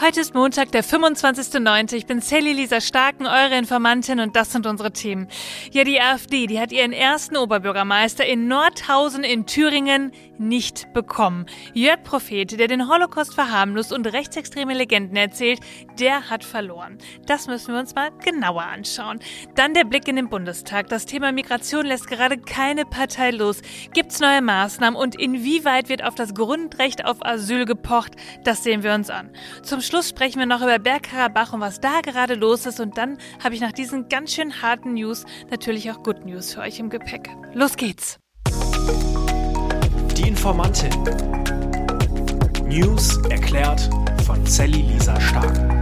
Heute ist Montag, der 25.09. Ich bin Sally Lisa Starken, eure Informantin und das sind unsere Themen. Ja, die AfD, die hat ihren ersten Oberbürgermeister in Nordhausen in Thüringen nicht bekommen. Jörg Prophet, der den Holocaust verharmlost und rechtsextreme Legenden erzählt, der hat verloren. Das müssen wir uns mal genauer anschauen. Dann der Blick in den Bundestag. Das Thema Migration lässt gerade keine Partei los. Gibt's neue Maßnahmen und inwieweit wird auf das Grundrecht auf Asyl gepocht? Das sehen wir uns an. Zum Schluss sprechen wir noch über Bergkarabach und was da gerade los ist. Und dann habe ich nach diesen ganz schön harten News natürlich auch Good News für euch im Gepäck. Los geht's! Die Informantin. News erklärt von Sally Lisa Stark.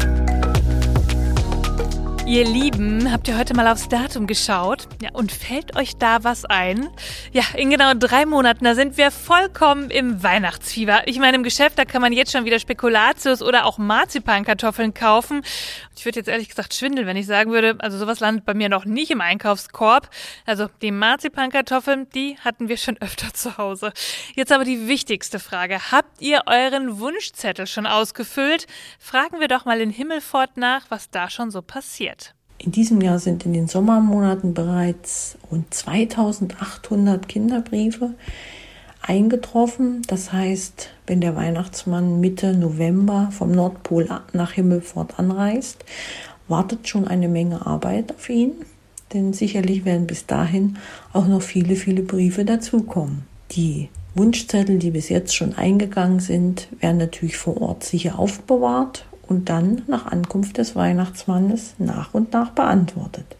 Ihr Lieben, habt ihr heute mal aufs Datum geschaut? Ja, und fällt euch da was ein? Ja, in genau drei Monaten, da sind wir vollkommen im Weihnachtsfieber. Ich meine, im Geschäft, da kann man jetzt schon wieder Spekulatius oder auch Marzipankartoffeln kaufen. Ich würde jetzt ehrlich gesagt schwindeln, wenn ich sagen würde, also sowas landet bei mir noch nicht im Einkaufskorb. Also die Marzipankartoffeln, die hatten wir schon öfter zu Hause. Jetzt aber die wichtigste Frage. Habt ihr euren Wunschzettel schon ausgefüllt? Fragen wir doch mal in Himmelfort nach, was da schon so passiert. In diesem Jahr sind in den Sommermonaten bereits rund 2800 Kinderbriefe eingetroffen. Das heißt, wenn der Weihnachtsmann Mitte November vom Nordpol nach Himmelfort anreist, wartet schon eine Menge Arbeit auf ihn. Denn sicherlich werden bis dahin auch noch viele, viele Briefe dazukommen. Die Wunschzettel, die bis jetzt schon eingegangen sind, werden natürlich vor Ort sicher aufbewahrt und dann nach Ankunft des Weihnachtsmannes nach und nach beantwortet.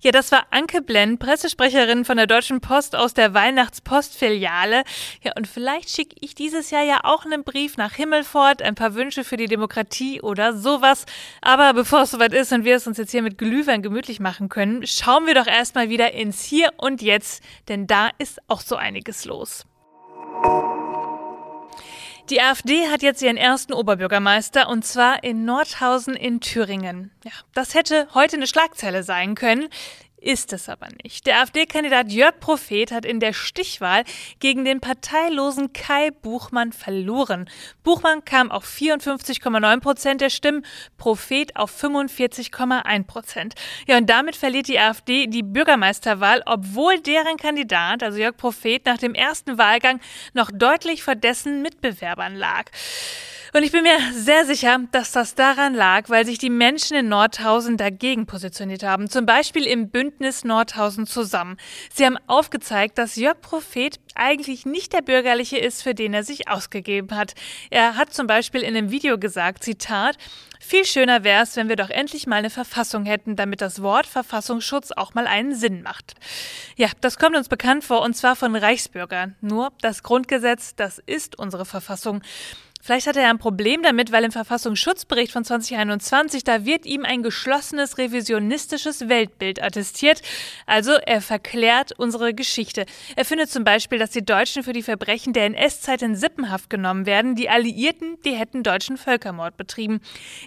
Ja, das war Anke Blend, Pressesprecherin von der Deutschen Post aus der Weihnachtspostfiliale. Ja, und vielleicht schicke ich dieses Jahr ja auch einen Brief nach Himmelfort, ein paar Wünsche für die Demokratie oder sowas. Aber bevor es soweit ist und wir es uns jetzt hier mit Glühwein gemütlich machen können, schauen wir doch erstmal wieder ins Hier und Jetzt, denn da ist auch so einiges los. Die AfD hat jetzt ihren ersten Oberbürgermeister und zwar in Nordhausen in Thüringen. Ja, das hätte heute eine Schlagzeile sein können. Ist es aber nicht. Der AfD-Kandidat Jörg Prophet hat in der Stichwahl gegen den parteilosen Kai Buchmann verloren. Buchmann kam auf 54,9 Prozent der Stimmen, Prophet auf 45,1 Prozent. Ja, und damit verliert die AfD die Bürgermeisterwahl, obwohl deren Kandidat, also Jörg Prophet, nach dem ersten Wahlgang noch deutlich vor dessen Mitbewerbern lag. Und ich bin mir sehr sicher, dass das daran lag, weil sich die Menschen in Nordhausen dagegen positioniert haben. Zum Beispiel im Bündnis Nordhausen zusammen. Sie haben aufgezeigt, dass Jörg Prophet eigentlich nicht der Bürgerliche ist, für den er sich ausgegeben hat. Er hat zum Beispiel in einem Video gesagt, Zitat, viel schöner wäre es, wenn wir doch endlich mal eine Verfassung hätten, damit das Wort Verfassungsschutz auch mal einen Sinn macht. Ja, das kommt uns bekannt vor, und zwar von Reichsbürgern. Nur das Grundgesetz, das ist unsere Verfassung. Vielleicht hat er ein Problem damit, weil im Verfassungsschutzbericht von 2021, da wird ihm ein geschlossenes revisionistisches Weltbild attestiert. Also er verklärt unsere Geschichte. Er findet zum Beispiel, dass die Deutschen für die Verbrechen der NS-Zeit in Sippenhaft genommen werden. Die Alliierten, die hätten deutschen Völkermord betrieben.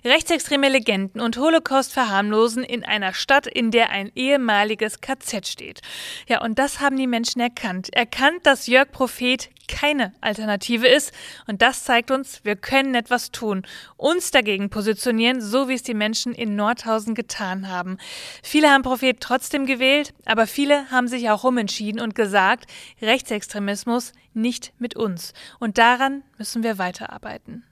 Rechtsextreme Legenden und Holocaust verharmlosen in einer Stadt, in der ein ehemaliges KZ steht. Ja, und das haben die Menschen erkannt. Erkannt, dass Jörg Prophet keine Alternative ist. Und das zeigt uns, wir können etwas tun, uns dagegen positionieren, so wie es die Menschen in Nordhausen getan haben. Viele haben Prophet trotzdem gewählt, aber viele haben sich auch umentschieden und gesagt, Rechtsextremismus nicht mit uns. Und daran müssen wir weiterarbeiten.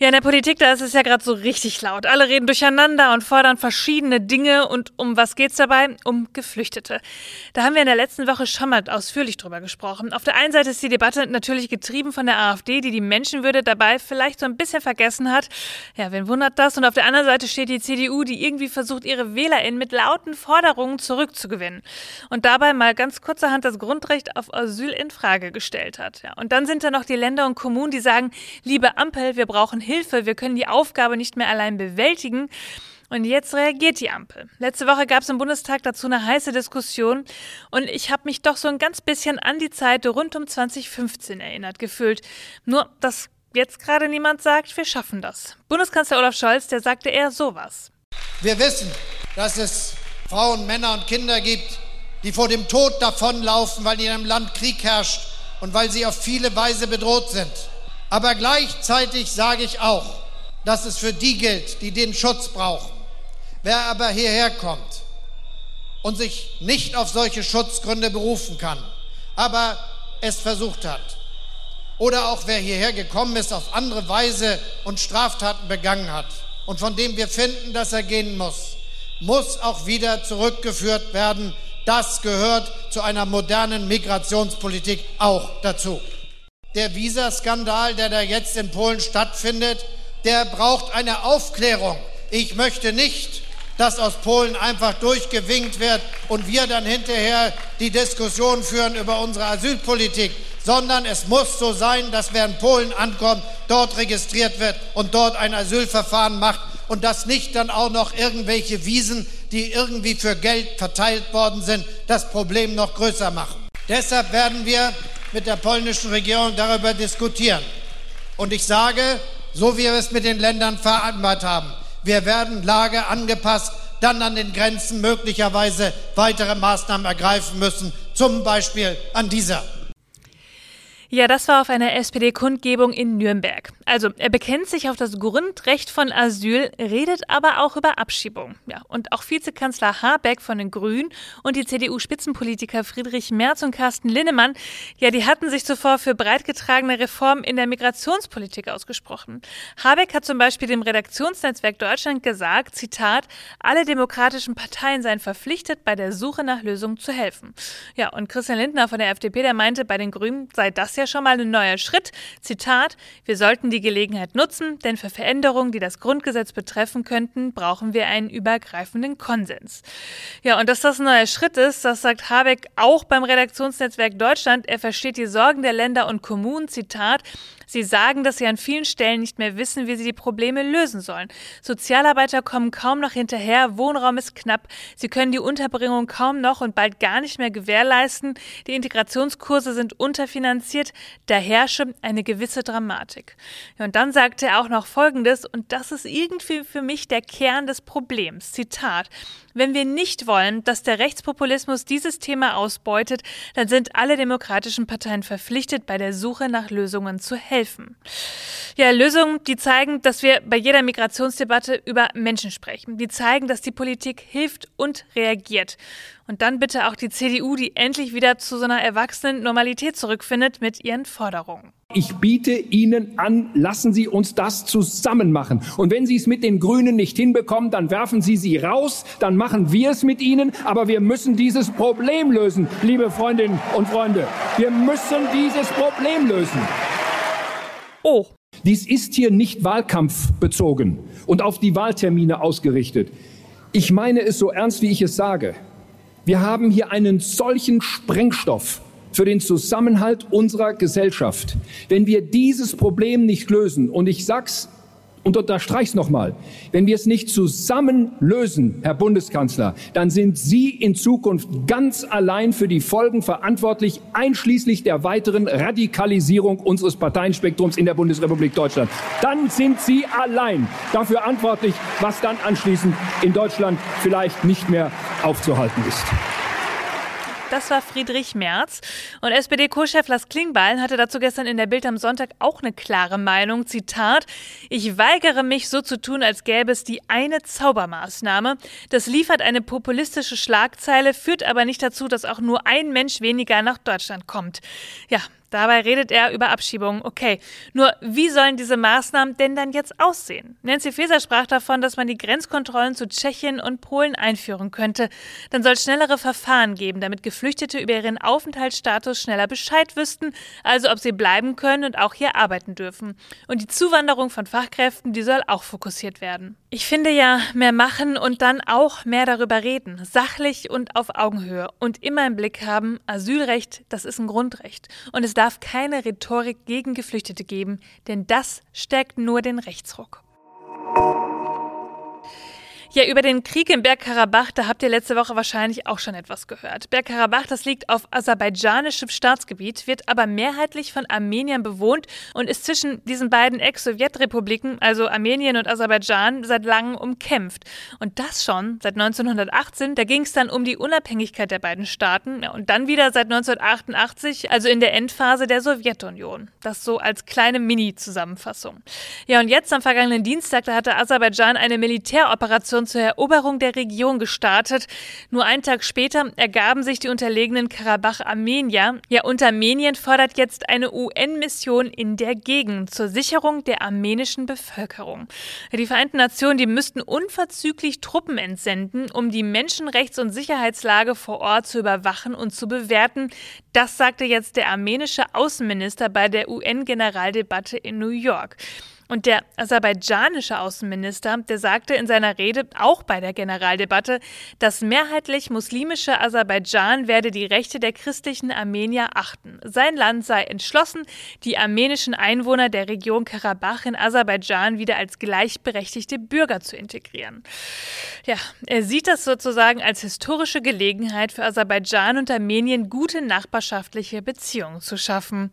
Ja, in der Politik, da ist es ja gerade so richtig laut. Alle reden durcheinander und fordern verschiedene Dinge. Und um was geht's dabei? Um Geflüchtete. Da haben wir in der letzten Woche schon mal ausführlich drüber gesprochen. Auf der einen Seite ist die Debatte natürlich getrieben von der AfD, die die Menschenwürde dabei vielleicht so ein bisschen vergessen hat. Ja, wen wundert das? Und auf der anderen Seite steht die CDU, die irgendwie versucht, ihre WählerInnen mit lauten Forderungen zurückzugewinnen. Und dabei mal ganz kurzerhand das Grundrecht auf Asyl in Frage gestellt hat. Ja, und dann sind da noch die Länder und Kommunen, die sagen, liebe Ampel, wir brauchen Hilfe, wir können die Aufgabe nicht mehr allein bewältigen. Und jetzt reagiert die Ampel. Letzte Woche gab es im Bundestag dazu eine heiße Diskussion und ich habe mich doch so ein ganz bisschen an die Zeit rund um 2015 erinnert gefühlt. Nur, dass jetzt gerade niemand sagt, wir schaffen das. Bundeskanzler Olaf Scholz, der sagte eher sowas. Wir wissen, dass es Frauen, Männer und Kinder gibt, die vor dem Tod davonlaufen, weil in ihrem Land Krieg herrscht und weil sie auf viele Weise bedroht sind. Aber gleichzeitig sage ich auch, dass es für die gilt, die den Schutz brauchen. Wer aber hierher kommt und sich nicht auf solche Schutzgründe berufen kann, aber es versucht hat, oder auch wer hierher gekommen ist auf andere Weise und Straftaten begangen hat und von dem wir finden, dass er gehen muss, muss auch wieder zurückgeführt werden. Das gehört zu einer modernen Migrationspolitik auch dazu. Der Visaskandal, der da jetzt in Polen stattfindet, der braucht eine Aufklärung. Ich möchte nicht, dass aus Polen einfach durchgewinkt wird und wir dann hinterher die Diskussion führen über unsere Asylpolitik, sondern es muss so sein, dass wer in Polen ankommt, dort registriert wird und dort ein Asylverfahren macht und dass nicht dann auch noch irgendwelche Wiesen, die irgendwie für Geld verteilt worden sind, das Problem noch größer machen. Deshalb werden wir mit der polnischen Regierung darüber diskutieren. Und ich sage, so wie wir es mit den Ländern vereinbart haben, wir werden Lage angepasst, dann an den Grenzen möglicherweise weitere Maßnahmen ergreifen müssen, zum Beispiel an dieser. Ja, das war auf einer SPD-Kundgebung in Nürnberg. Also, er bekennt sich auf das Grundrecht von Asyl, redet aber auch über Abschiebung. Ja, und auch Vizekanzler Habeck von den Grünen und die CDU-Spitzenpolitiker Friedrich Merz und Carsten Linnemann, ja, die hatten sich zuvor für breitgetragene Reformen in der Migrationspolitik ausgesprochen. Habeck hat zum Beispiel dem Redaktionsnetzwerk Deutschland gesagt, Zitat, alle demokratischen Parteien seien verpflichtet, bei der Suche nach Lösungen zu helfen. Ja, und Christian Lindner von der FDP, der meinte, bei den Grünen sei das ja schon mal ein neuer Schritt. Zitat, wir sollten die Gelegenheit nutzen, denn für Veränderungen, die das Grundgesetz betreffen könnten, brauchen wir einen übergreifenden Konsens. Ja, und dass das ein neuer Schritt ist, das sagt Habeck auch beim Redaktionsnetzwerk Deutschland. Er versteht die Sorgen der Länder und Kommunen, Zitat, Sie sagen, dass sie an vielen Stellen nicht mehr wissen, wie sie die Probleme lösen sollen. Sozialarbeiter kommen kaum noch hinterher, Wohnraum ist knapp, sie können die Unterbringung kaum noch und bald gar nicht mehr gewährleisten, die Integrationskurse sind unterfinanziert, da herrsche eine gewisse Dramatik. und dann sagte er auch noch Folgendes, und das ist irgendwie für mich der Kern des Problems. Zitat. Wenn wir nicht wollen, dass der Rechtspopulismus dieses Thema ausbeutet, dann sind alle demokratischen Parteien verpflichtet, bei der Suche nach Lösungen zu helfen. Ja, Lösungen, die zeigen, dass wir bei jeder Migrationsdebatte über Menschen sprechen. Die zeigen, dass die Politik hilft und reagiert. Und dann bitte auch die CDU, die endlich wieder zu so einer erwachsenen Normalität zurückfindet mit ihren Forderungen. Ich biete Ihnen an, lassen Sie uns das zusammen machen. Und wenn Sie es mit den Grünen nicht hinbekommen, dann werfen Sie sie raus, dann machen wir es mit Ihnen. Aber wir müssen dieses Problem lösen, liebe Freundinnen und Freunde. Wir müssen dieses Problem lösen. Oh. Dies ist hier nicht wahlkampfbezogen und auf die Wahltermine ausgerichtet. Ich meine es so ernst, wie ich es sage. Wir haben hier einen solchen Sprengstoff für den Zusammenhalt unserer Gesellschaft. Wenn wir dieses Problem nicht lösen, und ich sag's und unterstreich's nochmal, wenn wir es nicht zusammen lösen, Herr Bundeskanzler, dann sind Sie in Zukunft ganz allein für die Folgen verantwortlich, einschließlich der weiteren Radikalisierung unseres Parteienspektrums in der Bundesrepublik Deutschland. Dann sind Sie allein dafür verantwortlich, was dann anschließend in Deutschland vielleicht nicht mehr aufzuhalten ist. Das war Friedrich Merz. Und SPD-Co-Chef Lars Klingbeil hatte dazu gestern in der Bild am Sonntag auch eine klare Meinung. Zitat: Ich weigere mich, so zu tun, als gäbe es die eine Zaubermaßnahme. Das liefert eine populistische Schlagzeile, führt aber nicht dazu, dass auch nur ein Mensch weniger nach Deutschland kommt. Ja, Dabei redet er über Abschiebungen. Okay, nur wie sollen diese Maßnahmen denn dann jetzt aussehen? Nancy Faeser sprach davon, dass man die Grenzkontrollen zu Tschechien und Polen einführen könnte. Dann soll es schnellere Verfahren geben, damit Geflüchtete über ihren Aufenthaltsstatus schneller Bescheid wüssten, also ob sie bleiben können und auch hier arbeiten dürfen. Und die Zuwanderung von Fachkräften, die soll auch fokussiert werden. Ich finde ja, mehr machen und dann auch mehr darüber reden, sachlich und auf Augenhöhe und immer im Blick haben, Asylrecht, das ist ein Grundrecht. Und es darf keine Rhetorik gegen Geflüchtete geben, denn das stärkt nur den Rechtsruck. Ja, über den Krieg im Bergkarabach, da habt ihr letzte Woche wahrscheinlich auch schon etwas gehört. Bergkarabach, das liegt auf aserbaidschanischem Staatsgebiet, wird aber mehrheitlich von Armeniern bewohnt und ist zwischen diesen beiden Ex-Sowjetrepubliken, also Armenien und Aserbaidschan, seit langem umkämpft. Und das schon seit 1918. Da ging es dann um die Unabhängigkeit der beiden Staaten und dann wieder seit 1988, also in der Endphase der Sowjetunion. Das so als kleine Mini-Zusammenfassung. Ja, und jetzt am vergangenen Dienstag, da hatte Aserbaidschan eine Militäroperation Operation zur Eroberung der Region gestartet. Nur einen Tag später ergaben sich die unterlegenen Karabach-Armenier. Ja, und Armenien fordert jetzt eine UN-Mission in der Gegend zur Sicherung der armenischen Bevölkerung. Die Vereinten Nationen, die müssten unverzüglich Truppen entsenden, um die Menschenrechts- und Sicherheitslage vor Ort zu überwachen und zu bewerten. Das sagte jetzt der armenische Außenminister bei der UN-Generaldebatte in New York. Und der aserbaidschanische Außenminister, der sagte in seiner Rede auch bei der Generaldebatte, das mehrheitlich muslimische Aserbaidschan werde die Rechte der christlichen Armenier achten. Sein Land sei entschlossen, die armenischen Einwohner der Region Karabach in Aserbaidschan wieder als gleichberechtigte Bürger zu integrieren. Ja, er sieht das sozusagen als historische Gelegenheit für Aserbaidschan und Armenien gute nachbarschaftliche Beziehungen zu schaffen.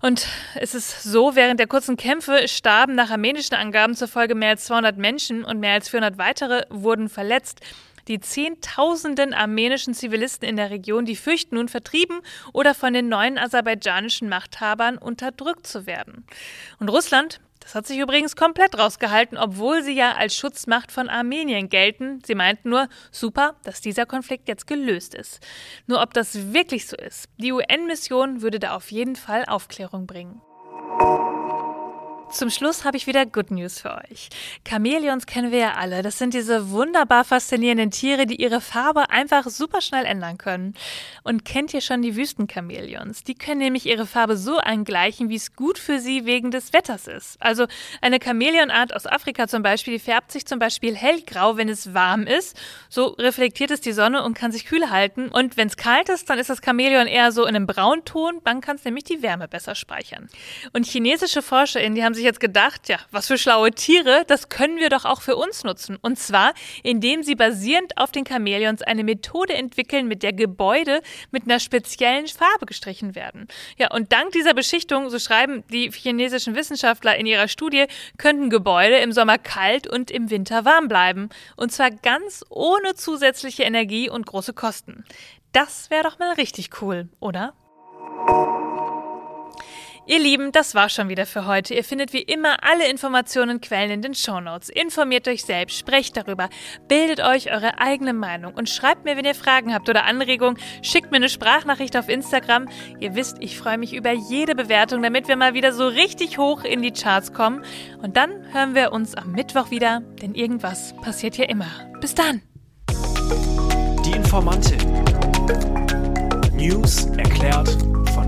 Und es ist so, während der kurzen Kämpfe starben nach armenischen Angaben zufolge mehr als 200 Menschen und mehr als 400 weitere wurden verletzt. Die Zehntausenden armenischen Zivilisten in der Region, die fürchten nun vertrieben oder von den neuen aserbaidschanischen Machthabern unterdrückt zu werden. Und Russland, das hat sich übrigens komplett rausgehalten, obwohl sie ja als Schutzmacht von Armenien gelten. Sie meinten nur, super, dass dieser Konflikt jetzt gelöst ist. Nur ob das wirklich so ist, die UN-Mission würde da auf jeden Fall Aufklärung bringen. Zum Schluss habe ich wieder Good News für euch. Chamäleons kennen wir ja alle. Das sind diese wunderbar faszinierenden Tiere, die ihre Farbe einfach super schnell ändern können. Und kennt ihr schon die Wüstenchamäleons? Die können nämlich ihre Farbe so angleichen, wie es gut für sie wegen des Wetters ist. Also eine Chamäleonart aus Afrika zum Beispiel, die färbt sich zum Beispiel hellgrau, wenn es warm ist. So reflektiert es die Sonne und kann sich kühl halten. Und wenn es kalt ist, dann ist das Chamäleon eher so in einem Braunton. Dann kann es nämlich die Wärme besser speichern. Und chinesische ForscherInnen, die haben sich sich jetzt gedacht, ja, was für schlaue Tiere, das können wir doch auch für uns nutzen. Und zwar, indem sie basierend auf den Chamäleons eine Methode entwickeln, mit der Gebäude mit einer speziellen Farbe gestrichen werden. Ja, und dank dieser Beschichtung, so schreiben die chinesischen Wissenschaftler in ihrer Studie, könnten Gebäude im Sommer kalt und im Winter warm bleiben. Und zwar ganz ohne zusätzliche Energie und große Kosten. Das wäre doch mal richtig cool, oder? Ihr Lieben, das war schon wieder für heute. Ihr findet wie immer alle Informationen und Quellen in den Shownotes. Informiert euch selbst, sprecht darüber, bildet euch eure eigene Meinung und schreibt mir, wenn ihr Fragen habt oder Anregungen. Schickt mir eine Sprachnachricht auf Instagram. Ihr wisst, ich freue mich über jede Bewertung, damit wir mal wieder so richtig hoch in die Charts kommen. Und dann hören wir uns am Mittwoch wieder, denn irgendwas passiert hier immer. Bis dann! Die Informantin. News erklärt